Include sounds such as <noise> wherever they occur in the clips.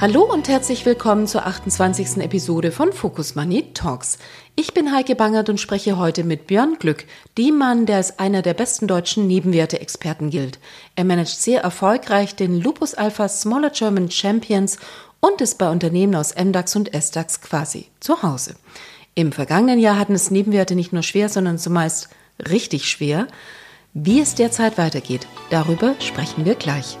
Hallo und herzlich willkommen zur 28. Episode von Focus Money Talks. Ich bin Heike Bangert und spreche heute mit Björn Glück, dem Mann, der als einer der besten deutschen Nebenwerte-Experten gilt. Er managt sehr erfolgreich den Lupus Alpha Smaller German Champions und ist bei Unternehmen aus MDAX und SDAX quasi zu Hause. Im vergangenen Jahr hatten es Nebenwerte nicht nur schwer, sondern zumeist richtig schwer. Wie es derzeit weitergeht, darüber sprechen wir gleich.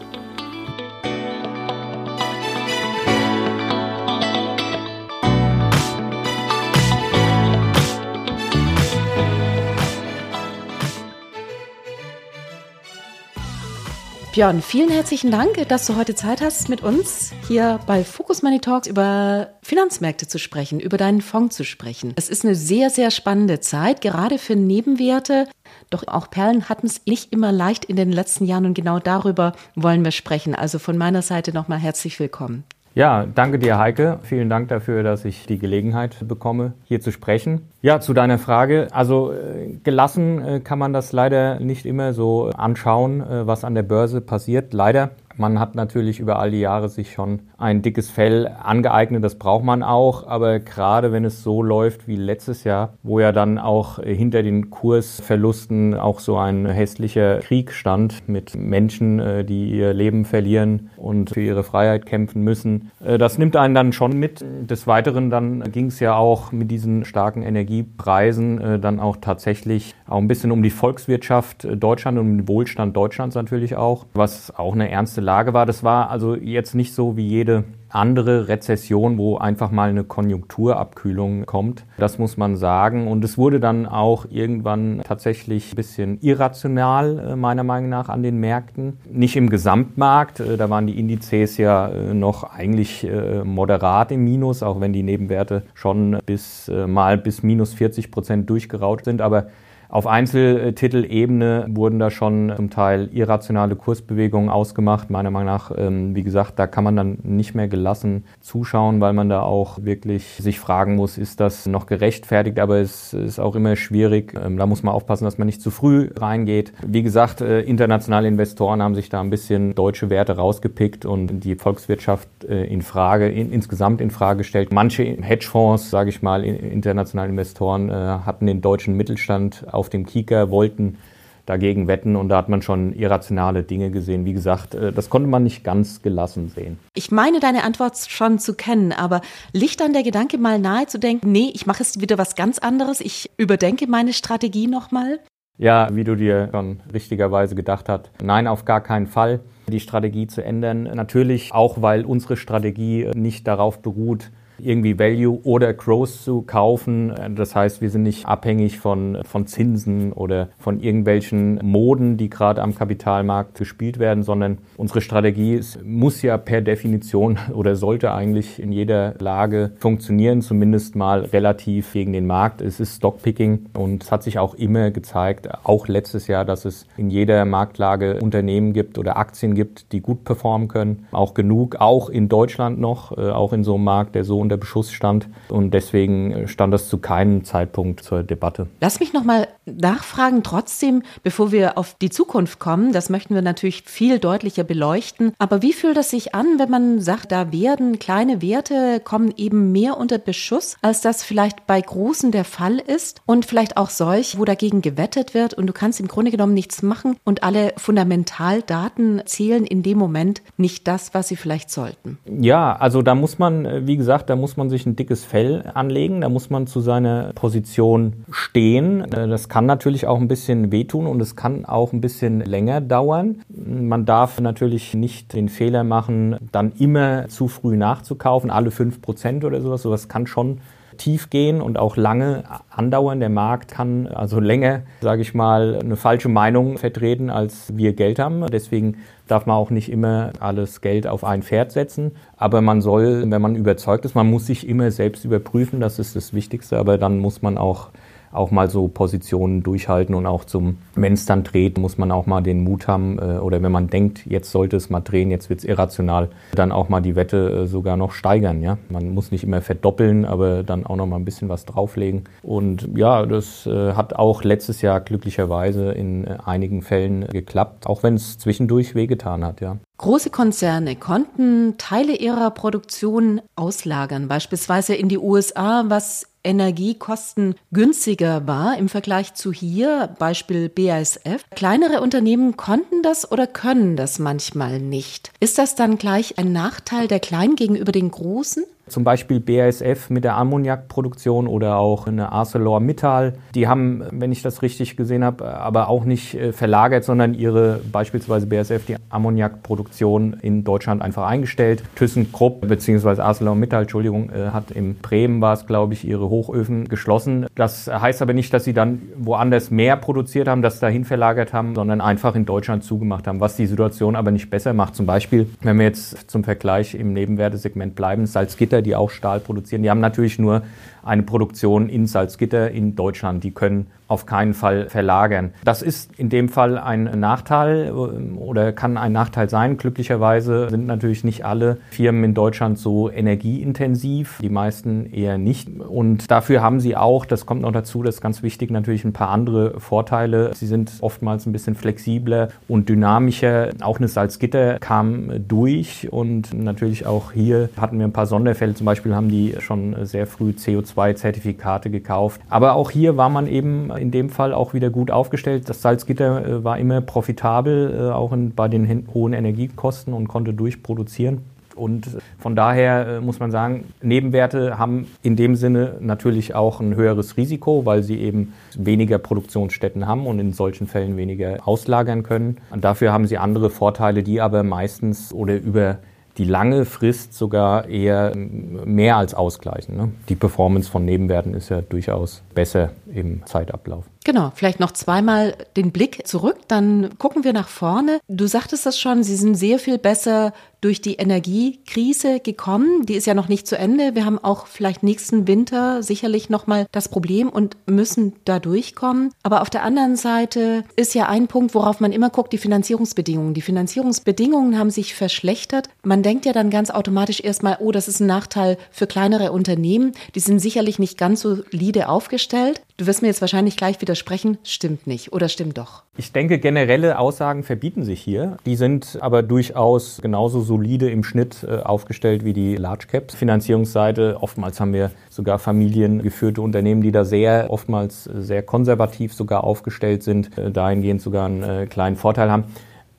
Björn, vielen herzlichen Dank, dass du heute Zeit hast, mit uns hier bei Focus Money Talks über Finanzmärkte zu sprechen, über deinen Fonds zu sprechen. Es ist eine sehr, sehr spannende Zeit, gerade für Nebenwerte. Doch auch Perlen hatten es nicht immer leicht in den letzten Jahren und genau darüber wollen wir sprechen. Also von meiner Seite nochmal herzlich willkommen. Ja, danke dir, Heike. Vielen Dank dafür, dass ich die Gelegenheit bekomme, hier zu sprechen. Ja, zu deiner Frage. Also äh, gelassen äh, kann man das leider nicht immer so anschauen, äh, was an der Börse passiert. Leider. Man hat natürlich über all die Jahre sich schon ein dickes Fell angeeignet, das braucht man auch, aber gerade wenn es so läuft wie letztes Jahr, wo ja dann auch hinter den Kursverlusten auch so ein hässlicher Krieg stand mit Menschen, äh, die ihr Leben verlieren und für ihre Freiheit kämpfen müssen, äh, das nimmt einen dann schon mit. Des Weiteren dann ging es ja auch mit diesen starken Energiepreisen äh, dann auch tatsächlich auch ein bisschen um die Volkswirtschaft Deutschland und um den Wohlstand Deutschlands natürlich auch, was auch eine ernste Lage war. Das war also jetzt nicht so wie jede andere Rezession, wo einfach mal eine Konjunkturabkühlung kommt. Das muss man sagen. Und es wurde dann auch irgendwann tatsächlich ein bisschen irrational, äh, meiner Meinung nach, an den Märkten. Nicht im Gesamtmarkt. Äh, da waren die Indizes ja äh, noch eigentlich moderat im Minus, auch wenn die Nebenwerte schon bis mal bis minus 40 Prozent durchgeraut sind. Aber auf Einzeltitelebene wurden da schon zum Teil irrationale Kursbewegungen ausgemacht. Meiner Meinung nach, ähm, wie gesagt, da kann man dann nicht mehr gelassen zuschauen, weil man da auch wirklich sich fragen muss, ist das noch gerechtfertigt? Aber es ist auch immer schwierig. Ähm, da muss man aufpassen, dass man nicht zu früh reingeht. Wie gesagt, äh, internationale Investoren haben sich da ein bisschen deutsche Werte rausgepickt und die Volkswirtschaft äh, in Frage, in, insgesamt in Frage gestellt. Manche Hedgefonds, sage ich mal, internationale Investoren äh, hatten den deutschen Mittelstand auf dem Kieker, wollten dagegen wetten und da hat man schon irrationale Dinge gesehen. Wie gesagt, äh, das konnte man nicht ganz gelassen sehen. Ich meine deine Antwort schon zu kennen, aber liegt dann der Gedanke mal nahe zu denken, nee, ich mache jetzt wieder was ganz anderes, ich überdenke meine Strategie nochmal? Ja, wie du dir schon richtigerweise gedacht hast, nein, auf gar keinen Fall die Strategie zu ändern. Natürlich auch, weil unsere Strategie nicht darauf beruht, irgendwie Value oder Growth zu kaufen. Das heißt, wir sind nicht abhängig von, von Zinsen oder von irgendwelchen Moden, die gerade am Kapitalmarkt gespielt werden, sondern unsere Strategie ist, muss ja per Definition <laughs> oder sollte eigentlich in jeder Lage funktionieren, zumindest mal relativ gegen den Markt. Es ist Stockpicking und es hat sich auch immer gezeigt, auch letztes Jahr, dass es in jeder Marktlage Unternehmen gibt oder Aktien gibt, die gut performen können. Auch genug, auch in Deutschland noch, äh, auch in so einem Markt, der so unter Beschuss stand. Und deswegen stand das zu keinem Zeitpunkt zur Debatte. Lass mich nochmal nachfragen, trotzdem, bevor wir auf die Zukunft kommen. Das möchten wir natürlich viel deutlicher beleuchten. Aber wie fühlt das sich an, wenn man sagt, da werden kleine Werte, kommen eben mehr unter Beschuss, als das vielleicht bei großen der Fall ist? Und vielleicht auch solch, wo dagegen gewettet wird und du kannst im Grunde genommen nichts machen und alle Fundamentaldaten zählen in dem Moment nicht das, was sie vielleicht sollten. Ja, also da muss man, wie gesagt, da muss man sich ein dickes Fell anlegen, da muss man zu seiner Position stehen. Äh, das kann natürlich auch ein bisschen wehtun und es kann auch ein bisschen länger dauern. Man darf natürlich nicht den Fehler machen, dann immer zu früh nachzukaufen, alle fünf Prozent oder sowas. Sowas kann schon tief gehen und auch lange andauern. Der Markt kann also länger, sage ich mal, eine falsche Meinung vertreten, als wir Geld haben. Deswegen darf man auch nicht immer alles Geld auf ein Pferd setzen. Aber man soll, wenn man überzeugt ist, man muss sich immer selbst überprüfen, das ist das Wichtigste. Aber dann muss man auch auch mal so Positionen durchhalten und auch zum, wenn es dann dreht, muss man auch mal den Mut haben äh, oder wenn man denkt, jetzt sollte es mal drehen, jetzt wird es irrational, dann auch mal die Wette äh, sogar noch steigern. Ja? Man muss nicht immer verdoppeln, aber dann auch noch mal ein bisschen was drauflegen. Und ja, das äh, hat auch letztes Jahr glücklicherweise in einigen Fällen geklappt, auch wenn es zwischendurch wehgetan hat. Ja. Große Konzerne konnten Teile ihrer Produktion auslagern, beispielsweise in die USA, was Energiekosten günstiger war im Vergleich zu hier, Beispiel BASF. Kleinere Unternehmen konnten das oder können das manchmal nicht. Ist das dann gleich ein Nachteil der Kleinen gegenüber den Großen? Zum Beispiel BASF mit der Ammoniakproduktion oder auch eine ArcelorMittal. Die haben, wenn ich das richtig gesehen habe, aber auch nicht äh, verlagert, sondern ihre beispielsweise BASF die Ammoniakproduktion in Deutschland einfach eingestellt. ThyssenKrupp bzw. ArcelorMittal, Entschuldigung, äh, hat in Bremen war es, glaube ich, ihre Hochöfen geschlossen. Das heißt aber nicht, dass sie dann woanders mehr produziert haben, das dahin verlagert haben, sondern einfach in Deutschland zugemacht haben, was die Situation aber nicht besser macht. Zum Beispiel, wenn wir jetzt zum Vergleich im Nebenwertesegment bleiben, Salzgitter Salzgitter, die auch Stahl produzieren. Die haben natürlich nur eine Produktion in Salzgitter in Deutschland. Die können auf keinen Fall verlagern. Das ist in dem Fall ein Nachteil äh, oder kann ein Nachteil sein. Glücklicherweise sind natürlich nicht alle Firmen in Deutschland so energieintensiv, die meisten eher nicht. Und dafür haben sie auch, das kommt noch dazu, das ist ganz wichtig, natürlich ein paar andere Vorteile. Sie sind oftmals ein bisschen flexibler und dynamischer. Auch eine Salzgitter kam durch und natürlich auch hier hatten wir ein paar Sonderfälle. Zum Beispiel haben die schon sehr früh CO2-Zertifikate gekauft. Aber auch hier war man eben in dem Fall auch wieder gut aufgestellt. Das Salzgitter äh, war immer profitabel, äh, auch bei den hohen Energiekosten und konnte durchproduzieren. Und von daher äh, muss man sagen, Nebenwerte haben in dem Sinne natürlich auch ein höheres Risiko, weil sie eben weniger Produktionsstätten haben und in solchen Fällen weniger auslagern können. Und dafür haben sie andere Vorteile, die aber meistens oder über die lange Frist sogar eher mehr als ausgleichen. Ne? Die Performance von Nebenwerten ist ja durchaus besser im Zeitablauf. Genau, vielleicht noch zweimal den Blick zurück, dann gucken wir nach vorne. Du sagtest das schon, Sie sind sehr viel besser durch die Energiekrise gekommen. Die ist ja noch nicht zu Ende. Wir haben auch vielleicht nächsten Winter sicherlich nochmal das Problem und müssen da durchkommen. Aber auf der anderen Seite ist ja ein Punkt, worauf man immer guckt, die Finanzierungsbedingungen. Die Finanzierungsbedingungen haben sich verschlechtert. Man denkt ja dann ganz automatisch erstmal, oh, das ist ein Nachteil für kleinere Unternehmen. Die sind sicherlich nicht ganz so solide aufgestellt. Du wirst mir jetzt wahrscheinlich gleich widersprechen, stimmt nicht oder stimmt doch. Ich denke, generelle Aussagen verbieten sich hier. Die sind aber durchaus genauso solide im Schnitt äh, aufgestellt wie die Large Caps. Finanzierungsseite, oftmals haben wir sogar familiengeführte Unternehmen, die da sehr, oftmals sehr konservativ sogar aufgestellt sind, äh, dahingehend sogar einen äh, kleinen Vorteil haben.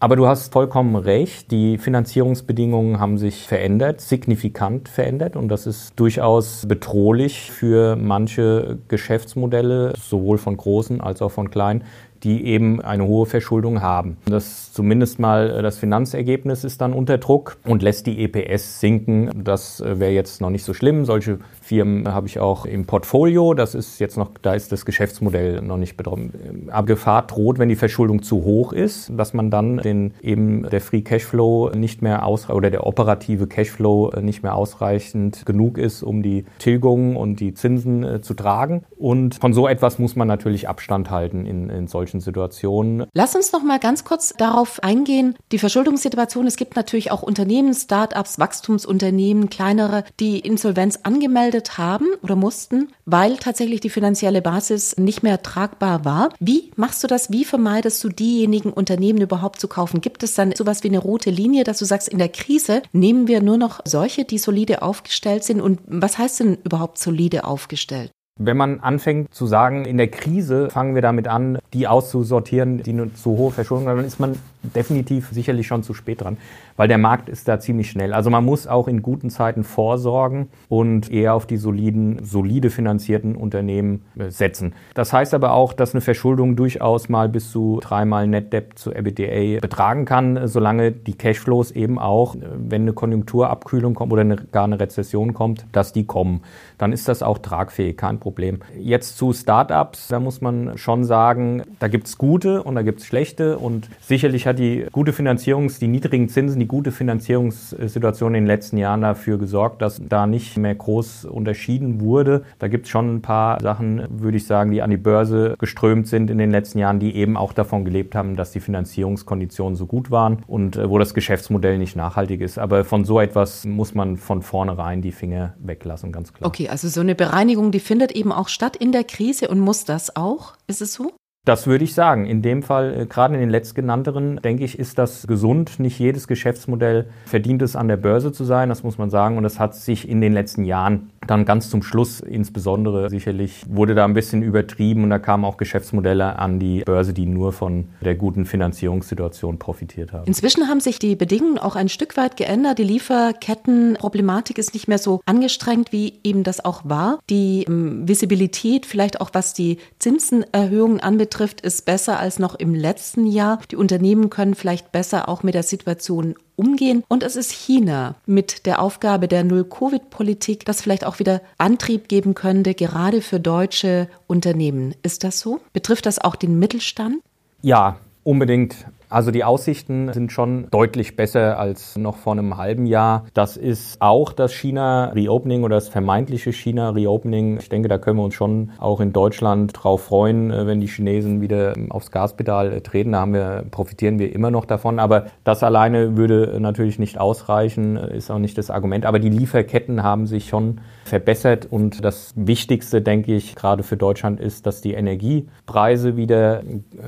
Aber du hast vollkommen recht. Die Finanzierungsbedingungen haben sich verändert, signifikant verändert. Und das ist durchaus bedrohlich für manche Geschäftsmodelle, sowohl von großen als auch von kleinen, die eben eine hohe Verschuldung haben. Das zumindest mal äh, das Finanzergebnis ist dann unter Druck und lässt die EPS sinken. Das äh, wäre jetzt noch nicht so schlimm. Solche Firmen habe ich auch im Portfolio. Das ist jetzt noch, da ist das Geschäftsmodell noch nicht betroffen. Aber Gefahr droht, wenn die Verschuldung zu hoch ist, dass man dann den eben der Free Cashflow nicht mehr ausreichend oder der operative Cashflow nicht mehr ausreichend genug ist, um die Tilgungen und die Zinsen äh, zu tragen. Und von so etwas muss man natürlich Abstand halten in, in solchen Situationen. Lass uns noch mal ganz kurz darauf eingehen. Die Verschuldungssituation. Es gibt natürlich auch Unternehmen, Start-ups, Wachstumsunternehmen, kleinere, die Insolvenz angemeldet gemeldet haben oder mussten, weil tatsächlich die finanzielle Basis nicht mehr tragbar war. Wie machst du das? Wie vermeidest du diejenigen Unternehmen überhaupt zu kaufen? Gibt es dann sowas wie eine rote Linie, dass du sagst, in der Krise nehmen wir nur noch solche, die solide aufgestellt sind? Und was heißt denn überhaupt solide aufgestellt? Wenn man anfängt zu sagen, in der Krise fangen wir damit an, die auszusortieren, die zu hohe Verschuldung haben, dann ist man definitiv sicherlich schon zu spät dran, weil der Markt ist da ziemlich schnell. Also man muss auch in guten Zeiten vorsorgen und eher auf die soliden, solide finanzierten Unternehmen äh, setzen. Das heißt aber auch, dass eine Verschuldung durchaus mal bis zu dreimal Net Debt zu EBITDA betragen kann, solange die Cashflows eben auch, äh, wenn eine Konjunkturabkühlung kommt oder eine, gar eine Rezession kommt, dass die kommen. Dann ist das auch tragfähig, kein Problem. Jetzt zu Startups, da muss man schon sagen, da gibt es gute und da gibt es schlechte und sicherlich hat die gute Finanzierungs-, die niedrigen Zinsen, die gute Finanzierungssituation in den letzten Jahren dafür gesorgt, dass da nicht mehr groß unterschieden wurde. Da gibt es schon ein paar Sachen, würde ich sagen, die an die Börse geströmt sind in den letzten Jahren, die eben auch davon gelebt haben, dass die Finanzierungskonditionen so gut waren und äh, wo das Geschäftsmodell nicht nachhaltig ist. Aber von so etwas muss man von vornherein die Finger weglassen, ganz klar. Okay, also so eine Bereinigung, die findet eben auch statt in der Krise und muss das auch? Ist es so? Das würde ich sagen. In dem Fall, äh, gerade in den letztgenannteren, denke ich, ist das gesund. Nicht jedes Geschäftsmodell verdient es, an der Börse zu sein, das muss man sagen. Und das hat sich in den letzten Jahren dann ganz zum Schluss insbesondere sicherlich wurde da ein bisschen übertrieben und da kamen auch Geschäftsmodelle an die Börse, die nur von der guten Finanzierungssituation profitiert haben. Inzwischen haben sich die Bedingungen auch ein Stück weit geändert. Die Lieferkettenproblematik ist nicht mehr so angestrengt, wie eben das auch war. Die ähm, Visibilität, vielleicht auch was die Zinsenerhöhungen anbetrifft, ist besser als noch im letzten Jahr. Die Unternehmen können vielleicht besser auch mit der Situation umgehen. Und es ist China mit der Aufgabe der Null-Covid-Politik, das vielleicht auch wieder Antrieb geben könnte, gerade für deutsche Unternehmen. Ist das so? Betrifft das auch den Mittelstand? Ja, unbedingt. Also die Aussichten sind schon deutlich besser als noch vor einem halben Jahr. Das ist auch das China-Reopening oder das vermeintliche China-Reopening. Ich denke, da können wir uns schon auch in Deutschland drauf freuen, äh, wenn die Chinesen wieder aufs Gaspedal äh, treten. Da haben wir, profitieren wir immer noch davon. Aber das alleine würde natürlich nicht ausreichen, äh, ist auch nicht das Argument. Aber die Lieferketten haben sich schon verbessert und das Wichtigste, denke ich, gerade für Deutschland ist, dass die Energiepreise wieder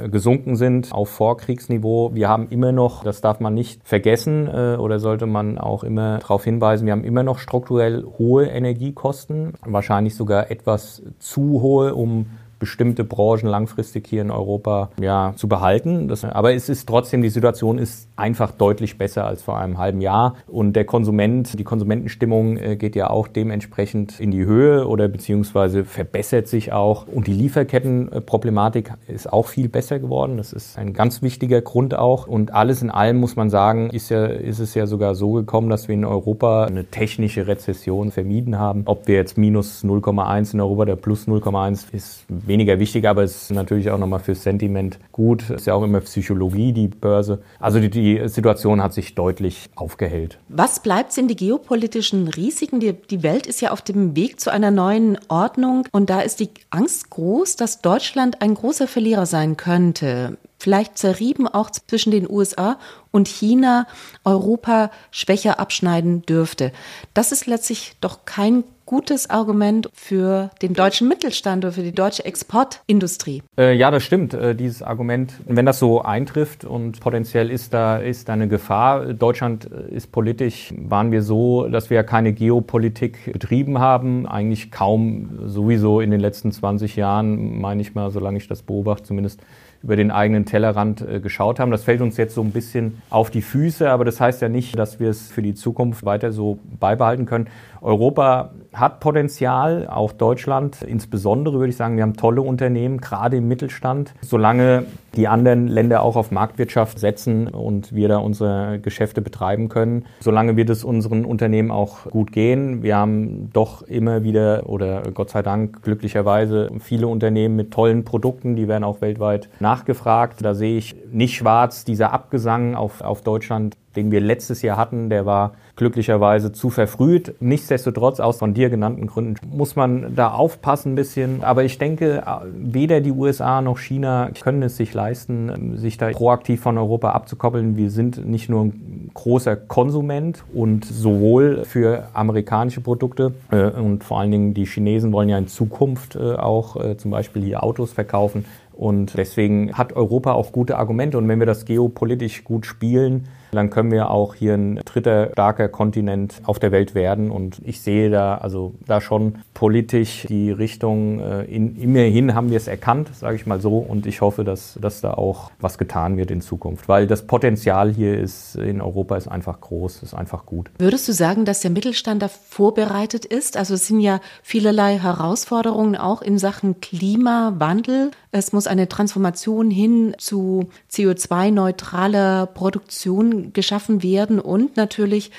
gesunken sind auf Vorkriegsniveau wir haben immer noch, das darf man nicht vergessen äh, oder sollte man auch immer darauf hinweisen, wir haben immer noch strukturell hohe Energiekosten, wahrscheinlich sogar etwas zu hohe, um bestimmte Branchen langfristig hier in Europa ja, zu behalten. Das, aber es ist trotzdem, die Situation ist einfach deutlich besser als vor einem halben Jahr. Und der Konsument, die Konsumentenstimmung äh, geht ja auch dementsprechend in die Höhe oder beziehungsweise verbessert sich auch. Und die Lieferkettenproblematik ist auch viel besser geworden. Das ist ein ganz wichtiger Grund auch. Und alles in allem muss man sagen, ist, ja, ist es ja sogar so gekommen, dass wir in Europa eine technische Rezession vermieden haben. Ob wir jetzt minus 0,1 in Europa oder plus 0,1 ist weniger wichtig, aber es ist natürlich auch nochmal fürs Sentiment gut. Ist ja auch immer Psychologie, die Börse. Also die, die Situation hat sich deutlich aufgehellt. Was bleibt sind die geopolitischen Risiken? Die, die Welt ist ja auf dem Weg zu einer neuen Ordnung und da ist die Angst groß, dass Deutschland ein großer Verlierer sein könnte vielleicht zerrieben auch zwischen den USA und China Europa schwächer abschneiden dürfte. Das ist letztlich doch kein gutes Argument für den deutschen Mittelstand oder für die deutsche Exportindustrie. Äh, ja, das stimmt, äh, dieses Argument. Wenn das so eintrifft und potenziell ist da, ist da eine Gefahr. Deutschland äh, ist politisch, waren wir so, dass wir ja keine Geopolitik betrieben haben. Eigentlich kaum sowieso in den letzten 20 Jahren, meine ich mal, solange ich das beobachte, zumindest über den eigenen Tellerrand äh, geschaut haben. Das fällt uns jetzt so ein bisschen auf die Füße, aber das heißt ja nicht, dass wir es für die Zukunft weiter so beibehalten können. Europa hat Potenzial, auch Deutschland insbesondere würde ich sagen, wir haben tolle Unternehmen, gerade im Mittelstand. Solange die anderen Länder auch auf Marktwirtschaft setzen und wir da unsere Geschäfte betreiben können, solange wird es unseren Unternehmen auch gut gehen. Wir haben doch immer wieder oder Gott sei Dank glücklicherweise viele Unternehmen mit tollen Produkten, die werden auch weltweit nachgefragt. Da sehe ich nicht schwarz, dieser Abgesang auf, auf Deutschland den wir letztes Jahr hatten, der war glücklicherweise zu verfrüht. Nichtsdestotrotz, aus von dir genannten Gründen, muss man da aufpassen ein bisschen. Aber ich denke, weder die USA noch China können es sich leisten, sich da proaktiv von Europa abzukoppeln. Wir sind nicht nur ein großer Konsument und sowohl für amerikanische Produkte äh, und vor allen Dingen die Chinesen wollen ja in Zukunft äh, auch äh, zum Beispiel hier Autos verkaufen. Und deswegen hat Europa auch gute Argumente. Und wenn wir das geopolitisch gut spielen, dann können wir auch hier ein dritter starker Kontinent auf der Welt werden. Und ich sehe da also da schon politisch die Richtung, äh, in, immerhin haben wir es erkannt, sage ich mal so. Und ich hoffe, dass, dass da auch was getan wird in Zukunft. Weil das Potenzial hier ist in Europa ist einfach groß, ist einfach gut. Würdest du sagen, dass der Mittelstand da vorbereitet ist? Also es sind ja vielerlei Herausforderungen auch in Sachen Klimawandel. Es muss eine Transformation hin zu CO2-neutraler Produktion geschaffen werden und natürlich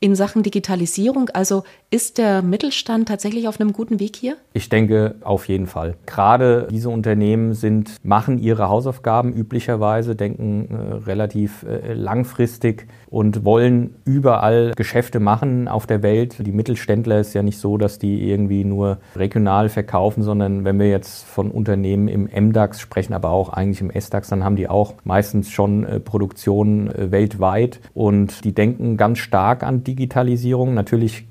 in Sachen Digitalisierung. Also Ist der Mittelstand tatsächlich auf einem guten Weg hier? Ich denke auf jeden Fall. Gerade diese Unternehmen sind, machen ihre Hausaufgaben üblicherweise, denken äh, relativ äh, langfristig und wollen überall Geschäfte machen auf der Welt. Die Mittelständler ist ja nicht so, dass die irgendwie nur regional verkaufen, sondern wenn wir jetzt von Unternehmen im MDAX sprechen, aber auch eigentlich im SDAX, dann haben die auch meistens schon äh, Produktionen äh, weltweit und die denken ganz stark an Digitalisierung. Natürlich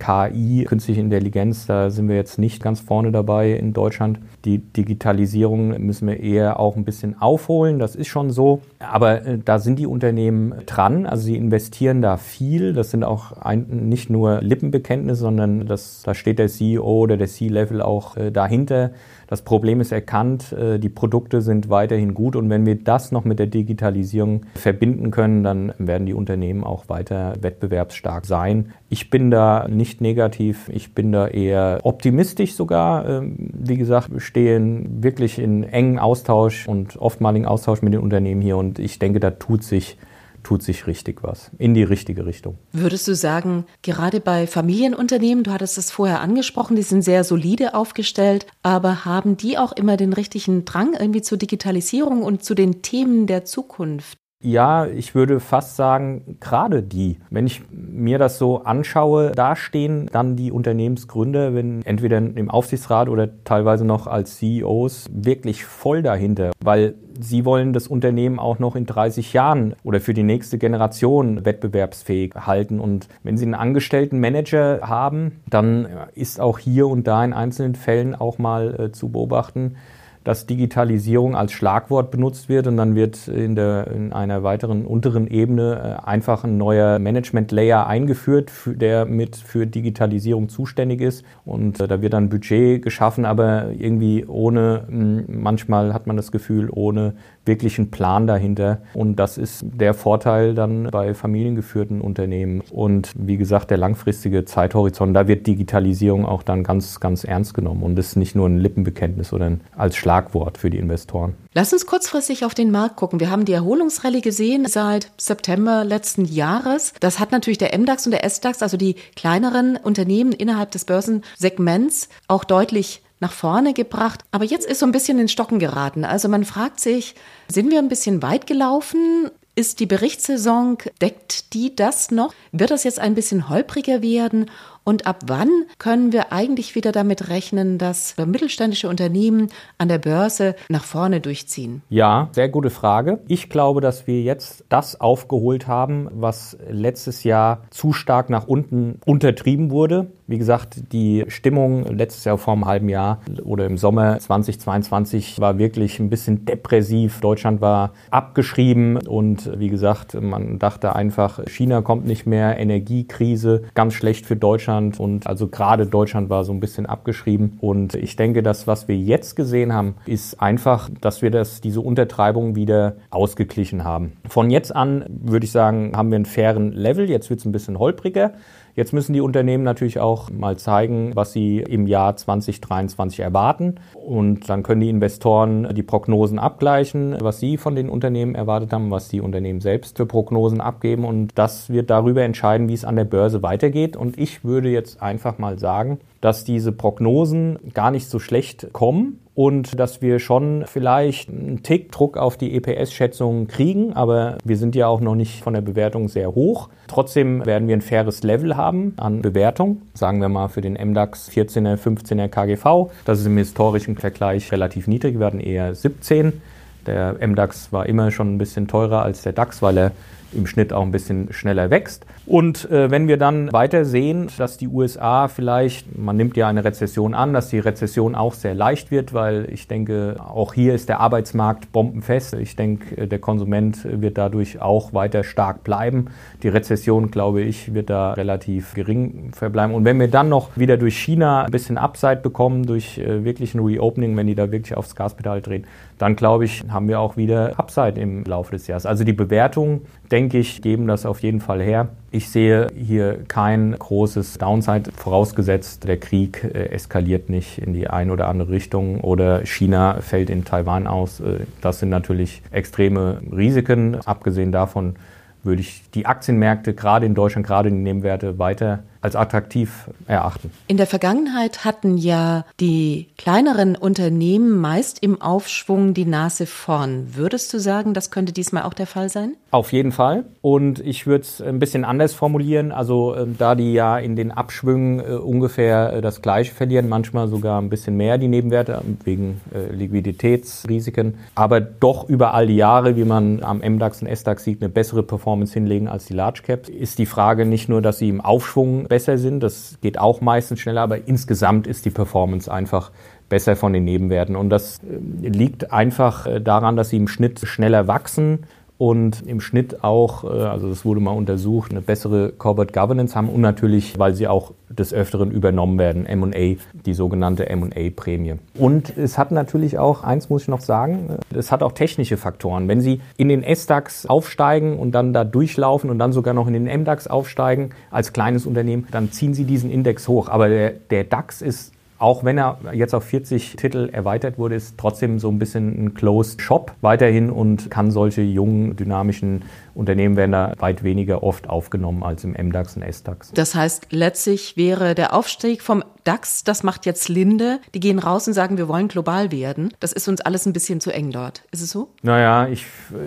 KI, künstliche Intelligenz, da sind wir jetzt nicht ganz vorne dabei in Deutschland. Die Digitalisierung müssen wir eher auch ein bisschen aufholen, das ist schon so. Aber äh, da sind die Unternehmen dran, also sie investieren da viel. Das sind auch ein, nicht nur Lippenbekenntnisse, sondern das, da steht der CEO oder der C-Level auch äh, dahinter. Das Problem ist erkannt, äh, die Produkte sind weiterhin gut und wenn wir das noch mit der Digitalisierung verbinden können, dann werden die Unternehmen auch weiter wettbewerbsstark sein. Ich bin da nicht negativ, ich bin da eher optimistisch sogar. Ähm, wie gesagt, wir stehen wirklich in engen Austausch und oftmaligen Austausch mit den Unternehmen hier und ich denke, da tut sich tut sich richtig was in die richtige Richtung. Würdest du sagen, gerade bei Familienunternehmen, du hattest es vorher angesprochen, die sind sehr solide aufgestellt, aber haben die auch immer den richtigen Drang irgendwie zur Digitalisierung und zu den Themen der Zukunft? Ja, ich würde fast sagen, gerade die. Wenn ich mir das so anschaue, da stehen dann die Unternehmensgründer, wenn entweder im Aufsichtsrat oder teilweise noch als CEOs wirklich voll dahinter, weil sie wollen das Unternehmen auch noch in 30 Jahren oder für die nächste Generation wettbewerbsfähig halten. Und wenn sie einen angestellten Manager haben, dann ist auch hier und da in einzelnen Fällen auch mal äh, zu beobachten, dass Digitalisierung als Schlagwort benutzt wird und dann wird in, der, in einer weiteren unteren Ebene äh, einfach ein neuer Management-Layer eingeführt, der mit für Digitalisierung zuständig ist. Und äh, da wird dann Budget geschaffen, aber irgendwie ohne, manchmal hat man das Gefühl, ohne wirklichen Plan dahinter. Und das ist der Vorteil dann bei familiengeführten Unternehmen. Und wie gesagt, der langfristige Zeithorizont, da wird Digitalisierung auch dann ganz, ganz ernst genommen. Und ist nicht nur ein Lippenbekenntnis oder als Schlagwort Schlagwort für die Investoren. Lass uns kurzfristig auf den Markt gucken. Wir haben die Erholungsrallye gesehen seit September letzten Jahres. Das hat natürlich der MDAX und der SDAX, also die kleineren Unternehmen innerhalb des Börsensegments, auch deutlich nach vorne gebracht. Aber jetzt ist so ein bisschen in Stocken geraten. Also man fragt sich, sind wir ein bisschen weit gelaufen? Ist die Berichtssaison, deckt die das noch? Wird das jetzt ein bisschen holpriger werden? Und ab wann können wir eigentlich wieder damit rechnen, dass mittelständische Unternehmen an der Börse nach vorne durchziehen? Ja, sehr gute Frage. Ich glaube, dass wir jetzt das aufgeholt haben, was letztes Jahr zu stark nach unten untertrieben wurde. Wie gesagt, die Stimmung letztes Jahr vor einem halben Jahr oder im Sommer 2022 war wirklich ein bisschen depressiv. Deutschland war abgeschrieben und wie gesagt, man dachte einfach, China kommt nicht mehr, Energiekrise, ganz schlecht für Deutschland. Deutschland und also gerade Deutschland war so ein bisschen abgeschrieben. Und ich denke, das, was wir jetzt gesehen haben, ist einfach, dass wir das, diese Untertreibung wieder ausgeglichen haben. Von jetzt an würde ich sagen, haben wir einen fairen Level. Jetzt wird es ein bisschen holpriger. Jetzt müssen die Unternehmen natürlich auch mal zeigen, was sie im Jahr 2023 erwarten. Und dann können die Investoren die Prognosen abgleichen, was sie von den Unternehmen erwartet haben, was die Unternehmen selbst für Prognosen abgeben. Und das wird darüber entscheiden, wie es an der Börse weitergeht. Und ich würde jetzt einfach mal sagen, dass diese Prognosen gar nicht so schlecht kommen und dass wir schon vielleicht einen Tick Druck auf die EPS-Schätzungen kriegen, aber wir sind ja auch noch nicht von der Bewertung sehr hoch. Trotzdem werden wir ein faires Level haben an Bewertung, sagen wir mal für den MDAX 14er, 15er KGV. Das ist im historischen Vergleich relativ niedrig, wir hatten eher 17. Der MDAX war immer schon ein bisschen teurer als der DAX, weil er im Schnitt auch ein bisschen schneller wächst. Und äh, wenn wir dann weiter sehen, dass die USA vielleicht, man nimmt ja eine Rezession an, dass die Rezession auch sehr leicht wird, weil ich denke, auch hier ist der Arbeitsmarkt bombenfest. Ich denke, äh, der Konsument wird dadurch auch weiter stark bleiben. Die Rezession, glaube ich, wird da relativ gering verbleiben. Und wenn wir dann noch wieder durch China ein bisschen Upside bekommen, durch äh, wirklich ein Reopening, wenn die da wirklich aufs Gaspedal drehen, dann glaube ich, haben wir auch wieder Upside im Laufe des Jahres. Also die Bewertungen, denke ich, geben das auf jeden Fall her. Ich sehe hier kein großes Downside, vorausgesetzt der Krieg äh, eskaliert nicht in die eine oder andere Richtung oder China fällt in Taiwan aus. Äh, das sind natürlich extreme Risiken. Abgesehen davon würde ich die Aktienmärkte gerade in Deutschland, gerade die Nebenwerte weiter als attraktiv erachten. In der Vergangenheit hatten ja die kleineren Unternehmen meist im Aufschwung die Nase vorn. Würdest du sagen, das könnte diesmal auch der Fall sein? Auf jeden Fall. Und ich würde es ein bisschen anders formulieren. Also äh, da die ja in den Abschwüngen äh, ungefähr äh, das Gleiche verlieren, manchmal sogar ein bisschen mehr die Nebenwerte wegen äh, Liquiditätsrisiken, aber doch über all die Jahre, wie man am MDAX und SDAX sieht, eine bessere Performance hinlegen als die Large Caps, ist die Frage nicht nur, dass sie im Aufschwung besser sind, das geht auch meistens schneller, aber insgesamt ist die Performance einfach besser von den Nebenwerten. Und das äh, liegt einfach äh, daran, dass sie im Schnitt schneller wachsen und im Schnitt auch, äh, also das wurde mal untersucht, eine bessere Corporate Governance haben und natürlich, weil sie auch des Öfteren übernommen werden, M&A, die sogenannte M&A-Prämie. Und es hat natürlich auch, eins muss ich noch sagen, äh, es hat auch technische Faktoren. Wenn Sie in den S-DAX aufsteigen und dann da durchlaufen und dann sogar noch in den M-DAX aufsteigen als kleines Unternehmen, dann ziehen Sie diesen Index hoch. Aber der, der DAX ist auch wenn er jetzt auf 40 Titel erweitert wurde, ist trotzdem so ein bisschen ein Closed Shop weiterhin und kann solche jungen, dynamischen Unternehmen werden da weit weniger oft aufgenommen als im MDAX und SDAX. Das heißt, letztlich wäre der Aufstieg vom DAX, das macht jetzt Linde. Die gehen raus und sagen, wir wollen global werden. Das ist uns alles ein bisschen zu eng dort. Ist es so? Naja, ich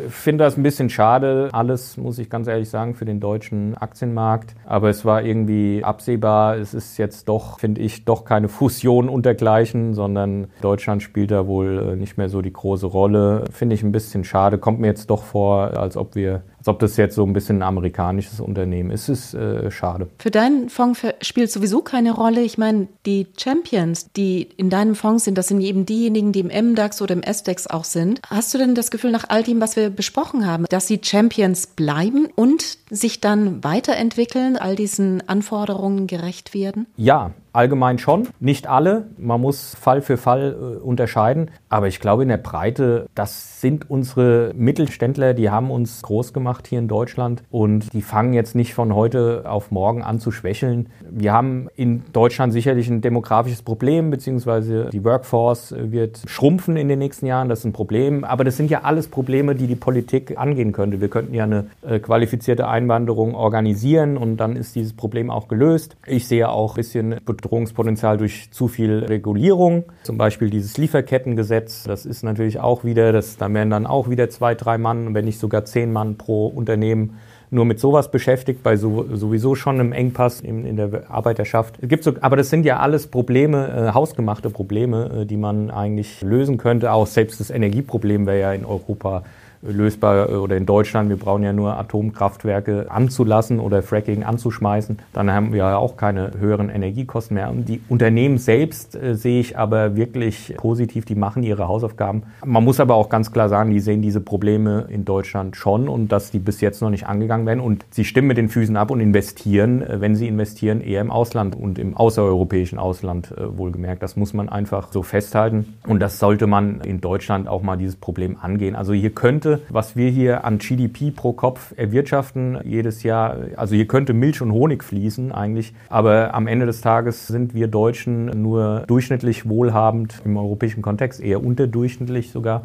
finde das ein bisschen schade. Alles, muss ich ganz ehrlich sagen, für den deutschen Aktienmarkt. Aber es war irgendwie absehbar. Es ist jetzt doch, finde ich, doch keine Fusion untergleichen, sondern Deutschland spielt da wohl äh, nicht mehr so die große Rolle. Finde ich ein bisschen schade. Kommt mir jetzt doch vor, als ob wir als ob das jetzt so ein bisschen ein amerikanisches Unternehmen ist. Es ist äh, schade. Für deinen Fonds spielt sowieso keine Rolle. Ich meine, die Champions, die in deinem Fonds sind, das sind eben diejenigen, die im MDAX oder im SDAX auch sind. Hast du denn das Gefühl nach all dem, was wir besprochen haben, dass sie Champions bleiben und sich dann weiterentwickeln, all diesen Anforderungen gerecht werden? Ja, Allgemein schon, nicht alle. Man muss Fall für Fall äh, unterscheiden. Aber ich glaube in der Breite, das sind unsere Mittelständler, die haben uns groß gemacht hier in Deutschland und die fangen jetzt nicht von heute auf morgen an zu schwächeln. Wir haben in Deutschland sicherlich ein demografisches Problem, beziehungsweise die Workforce wird schrumpfen in den nächsten Jahren. Das ist ein Problem. Aber das sind ja alles Probleme, die die Politik angehen könnte. Wir könnten ja eine äh, qualifizierte Einwanderung organisieren und dann ist dieses Problem auch gelöst. Ich sehe auch ein bisschen Bedrohungspotenzial durch zu viel Regulierung. Zum Beispiel dieses Lieferkettengesetz. Das ist natürlich auch wieder, das, da werden dann auch wieder zwei, drei Mann, wenn nicht sogar zehn Mann pro Unternehmen nur mit sowas beschäftigt, bei so, sowieso schon einem Engpass in, in der Arbeiterschaft. Es gibt so, aber das sind ja alles Probleme, äh, hausgemachte Probleme, äh, die man eigentlich lösen könnte. Auch selbst das Energieproblem wäre ja in Europa lösbar äh, oder in Deutschland, wir brauchen ja nur Atomkraftwerke anzulassen oder Fracking anzuschmeißen, dann haben wir ja auch keine höheren Energiekosten mehr. Und die Unternehmen selbst äh, sehe ich aber wirklich positiv, die machen ihre Hausaufgaben. Man muss aber auch ganz klar sagen, die sehen diese Probleme in Deutschland schon und dass die bis jetzt noch nicht angegangen werden und sie stimmen mit den Füßen ab und investieren, äh, wenn sie investieren, eher im Ausland und im außereuropäischen Ausland äh, wohlgemerkt. Das muss man einfach so festhalten und das sollte man in Deutschland auch mal dieses Problem angehen. Also hier könnte was wir hier an GDP pro Kopf erwirtschaften jedes Jahr. Also hier könnte Milch und Honig fließen eigentlich, aber am Ende des Tages sind wir Deutschen nur durchschnittlich wohlhabend im europäischen Kontext, eher unterdurchschnittlich sogar.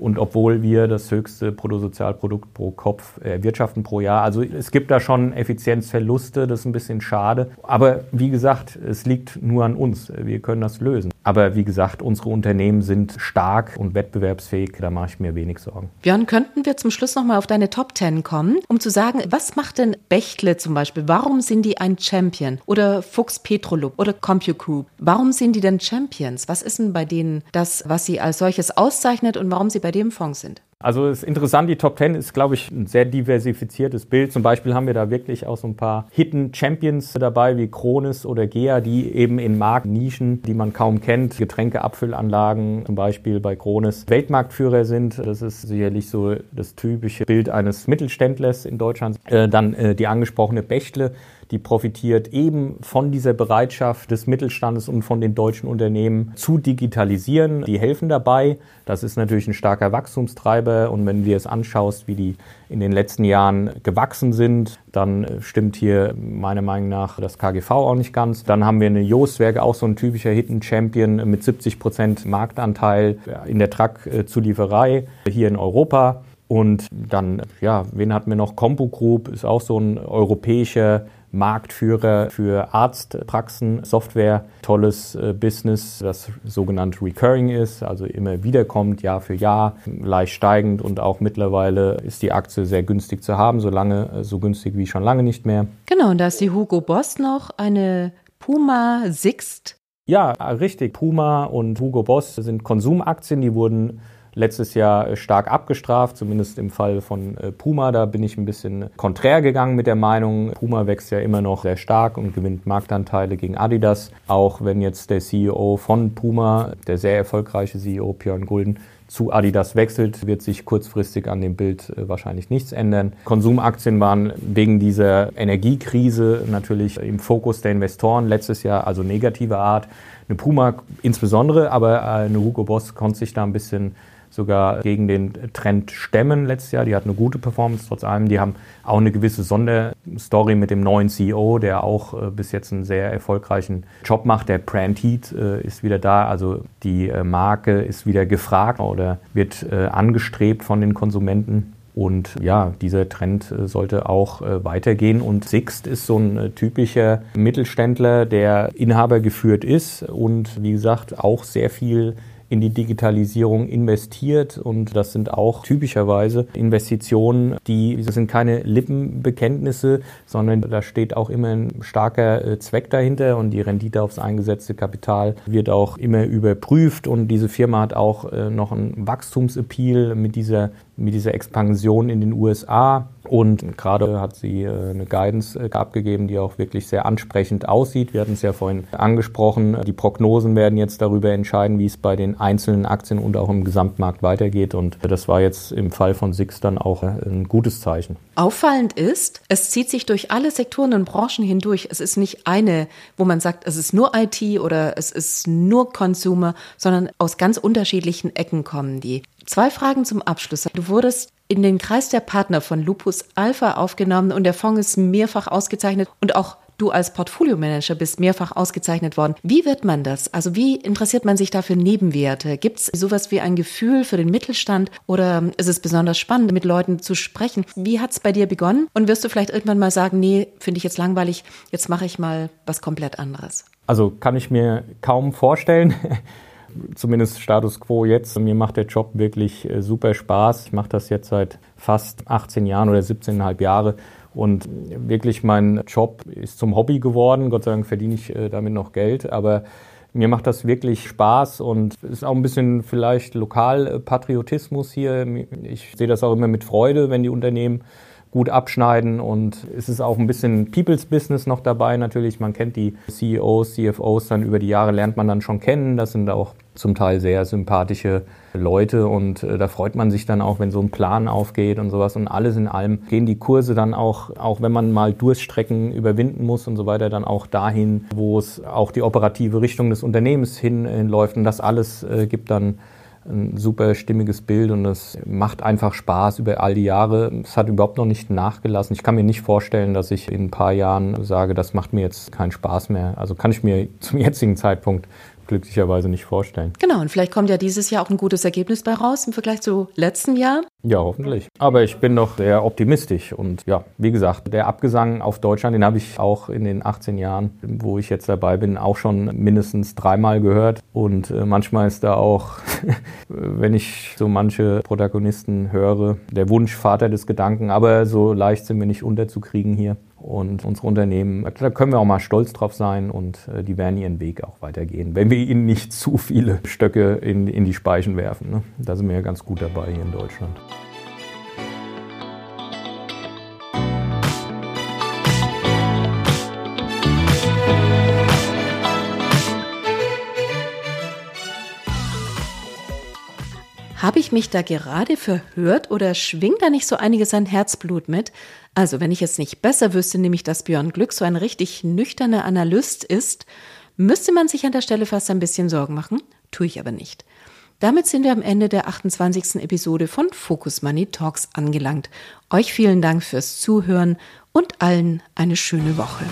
Und obwohl wir das höchste Bruttosozialprodukt pro Kopf erwirtschaften pro Jahr, also es gibt da schon Effizienzverluste, das ist ein bisschen schade. Aber wie gesagt, es liegt nur an uns. Wir können das lösen. Aber wie gesagt, unsere Unternehmen sind stark und wettbewerbsfähig. Da mache ich mir wenig Sorgen. Björn, könnten wir zum Schluss nochmal auf deine Top Ten kommen, um zu sagen, was macht denn Bechtle zum Beispiel? Warum sind die ein Champion? Oder Fuchs Petrolub oder CompuGroup? Warum sind die denn Champions? Was ist denn bei denen das, was sie als solches auszeichnet und warum sie bei dem Fonds sind? Also es ist interessant, die Top Ten ist, glaube ich, ein sehr diversifiziertes Bild. Zum Beispiel haben wir da wirklich auch so ein paar Hidden Champions dabei, wie Kronis oder Gea, die eben in Marktnischen, die man kaum kennt, Getränkeabfüllanlagen zum Beispiel bei Kronis Weltmarktführer sind. Das ist sicherlich so das typische Bild eines Mittelständlers in Deutschland. Äh, dann äh, die angesprochene Bechtle, die profitiert eben von dieser Bereitschaft des Mittelstandes und von den deutschen Unternehmen zu digitalisieren. Die helfen dabei. Das ist natürlich ein starker Wachstumstreiber. Und wenn du dir es anschaust, wie die in den letzten Jahren gewachsen sind, dann stimmt hier meiner Meinung nach das KGV auch nicht ganz. Dann haben wir eine Joostwerke, auch so ein typischer Hidden Champion mit 70 Prozent Marktanteil in der Truck-Zulieferei hier in Europa. Und dann, ja, wen hatten wir noch? Compu Group ist auch so ein europäischer Marktführer für Arztpraxen, Software, tolles äh, Business, das sogenannt Recurring ist, also immer wieder kommt, Jahr für Jahr, leicht steigend und auch mittlerweile ist die Aktie sehr günstig zu haben, solange äh, so günstig wie schon lange nicht mehr. Genau, und da ist die Hugo Boss noch eine Puma Sixt. Ja, richtig. Puma und Hugo Boss sind Konsumaktien, die wurden letztes Jahr äh, stark abgestraft, zumindest im Fall von äh, Puma. Da bin ich ein bisschen konträr gegangen mit der Meinung. Puma wächst ja immer noch sehr stark und gewinnt Marktanteile gegen Adidas. Auch wenn jetzt der CEO von Puma, der sehr erfolgreiche CEO Björn Gulden, zu Adidas wechselt, wird sich kurzfristig an dem Bild äh, wahrscheinlich nichts ändern. Konsumaktien waren wegen dieser Energiekrise natürlich im Fokus der Investoren letztes Jahr, also negative Art. Eine Puma insbesondere, aber eine Hugo Boss konnte sich da ein bisschen sogar gegen den Trend stemmen letztes Jahr. Die hat eine gute Performance trotz allem. Die haben auch eine gewisse Sonderstory mit dem neuen CEO, der auch äh, bis jetzt einen sehr erfolgreichen Job macht. Der Brand Heat äh, ist wieder da. Also die äh, Marke ist wieder gefragt oder wird angestrebt von den Konsumenten. Und ja, dieser Trend sollte auch weitergehen. Und Sixt ist so ein typischer Mittelständler, der Inhaber geführt ist und wie gesagt auch sehr viel in die Digitalisierung investiert. Und das sind auch typischerweise Investitionen, die das sind keine Lippenbekenntnisse, sondern da steht auch immer ein starker äh, Zweck dahinter. Und die Rendite aufs eingesetzte Kapital wird auch immer überprüft. Und diese Firma hat auch äh, noch einen Wachstumsappeal mit dieser mit dieser Expansion in den USA. Und gerade hat sie äh, eine Guidance äh, abgegeben, die auch wirklich sehr ansprechend aussieht. Wir hatten es ja vorhin angesprochen. Die Prognosen werden jetzt darüber entscheiden, wie es bei den einzelnen Aktien und auch im Gesamtmarkt weitergeht. Und das war jetzt im Fall von Six dann auch äh, ein gutes Zeichen. Auffallend ist, es zieht sich durch alle Sektoren und Branchen hindurch. Es ist nicht eine, wo man sagt, es ist nur IT oder es ist nur Consumer, sondern aus ganz unterschiedlichen Ecken kommen die. Zwei Fragen zum Abschluss. Du wurdest in den Kreis der Partner von Lupus Alpha aufgenommen und der Fonds ist mehrfach ausgezeichnet und auch du als Portfolio-Manager bist mehrfach ausgezeichnet worden. Wie wird man das? Also wie interessiert man sich da für Nebenwerte? Gibt es sowas wie ein Gefühl für den Mittelstand oder ist es besonders spannend, mit Leuten zu sprechen? Wie hat es bei dir begonnen? Und wirst du vielleicht irgendwann mal sagen, nee, finde ich jetzt langweilig, jetzt mache ich mal was komplett anderes? Also kann ich mir kaum vorstellen. Zumindest Status quo jetzt. Mir macht der Job wirklich äh, super Spaß. Ich mache das jetzt seit fast 18 Jahren oder 17,5 Jahre. Und wirklich mein Job ist zum Hobby geworden. Gott sei Dank verdiene ich äh, damit noch Geld. Aber mir macht das wirklich Spaß und ist auch ein bisschen vielleicht Lokalpatriotismus hier. Ich sehe das auch immer mit Freude, wenn die Unternehmen gut abschneiden und es ist auch ein bisschen People's Business noch dabei natürlich. Man kennt die CEOs, CFOs dann über die Jahre, lernt man dann schon kennen. Das sind auch zum Teil sehr sympathische Leute und äh, da freut man sich dann auch, wenn so ein Plan aufgeht und sowas und alles in allem gehen die Kurse dann auch, auch wenn man mal Durststrecken überwinden muss und so weiter, dann auch dahin, wo es auch die operative Richtung des Unternehmens hinläuft und das alles äh, gibt dann ein super stimmiges Bild und es macht einfach Spaß über all die Jahre. Es hat überhaupt noch nicht nachgelassen. Ich kann mir nicht vorstellen, dass ich in ein paar Jahren sage, das macht mir jetzt keinen Spaß mehr. Also kann ich mir zum jetzigen Zeitpunkt glücklicherweise nicht vorstellen. Genau, und vielleicht kommt ja dieses Jahr auch ein gutes Ergebnis bei raus im Vergleich zu letzten Jahr. Ja, hoffentlich. Aber ich bin doch sehr optimistisch und ja, wie gesagt, der Abgesang auf Deutschland, den habe ich auch in den 18 Jahren, wo ich jetzt dabei bin, auch schon mindestens dreimal gehört und äh, manchmal ist da auch, <laughs> wenn ich so manche Protagonisten höre, der Wunsch Vater des Gedanken, aber so leicht sind wir nicht unterzukriegen hier und unsere Unternehmen, da können wir auch mal stolz drauf sein und äh, die werden ihren Weg auch weitergehen, wenn wir ihnen nicht <laughs> zu viele Stöcke in, in die Speichen werfen. Ne? Da sind wir ja ganz gut dabei hier in Deutschland. Habe ich mich da gerade verhört oder schwingt da nicht so einiges an Herzblut mit? Also, wenn ich es nicht besser wüsste, nämlich dass Björn Glück so ein richtig nüchterner Analyst ist, müsste man sich an der Stelle fast ein bisschen Sorgen machen, tue ich aber nicht. Damit sind wir am Ende der 28. Episode von Focus Money Talks angelangt. Euch vielen Dank fürs Zuhören und allen eine schöne Woche.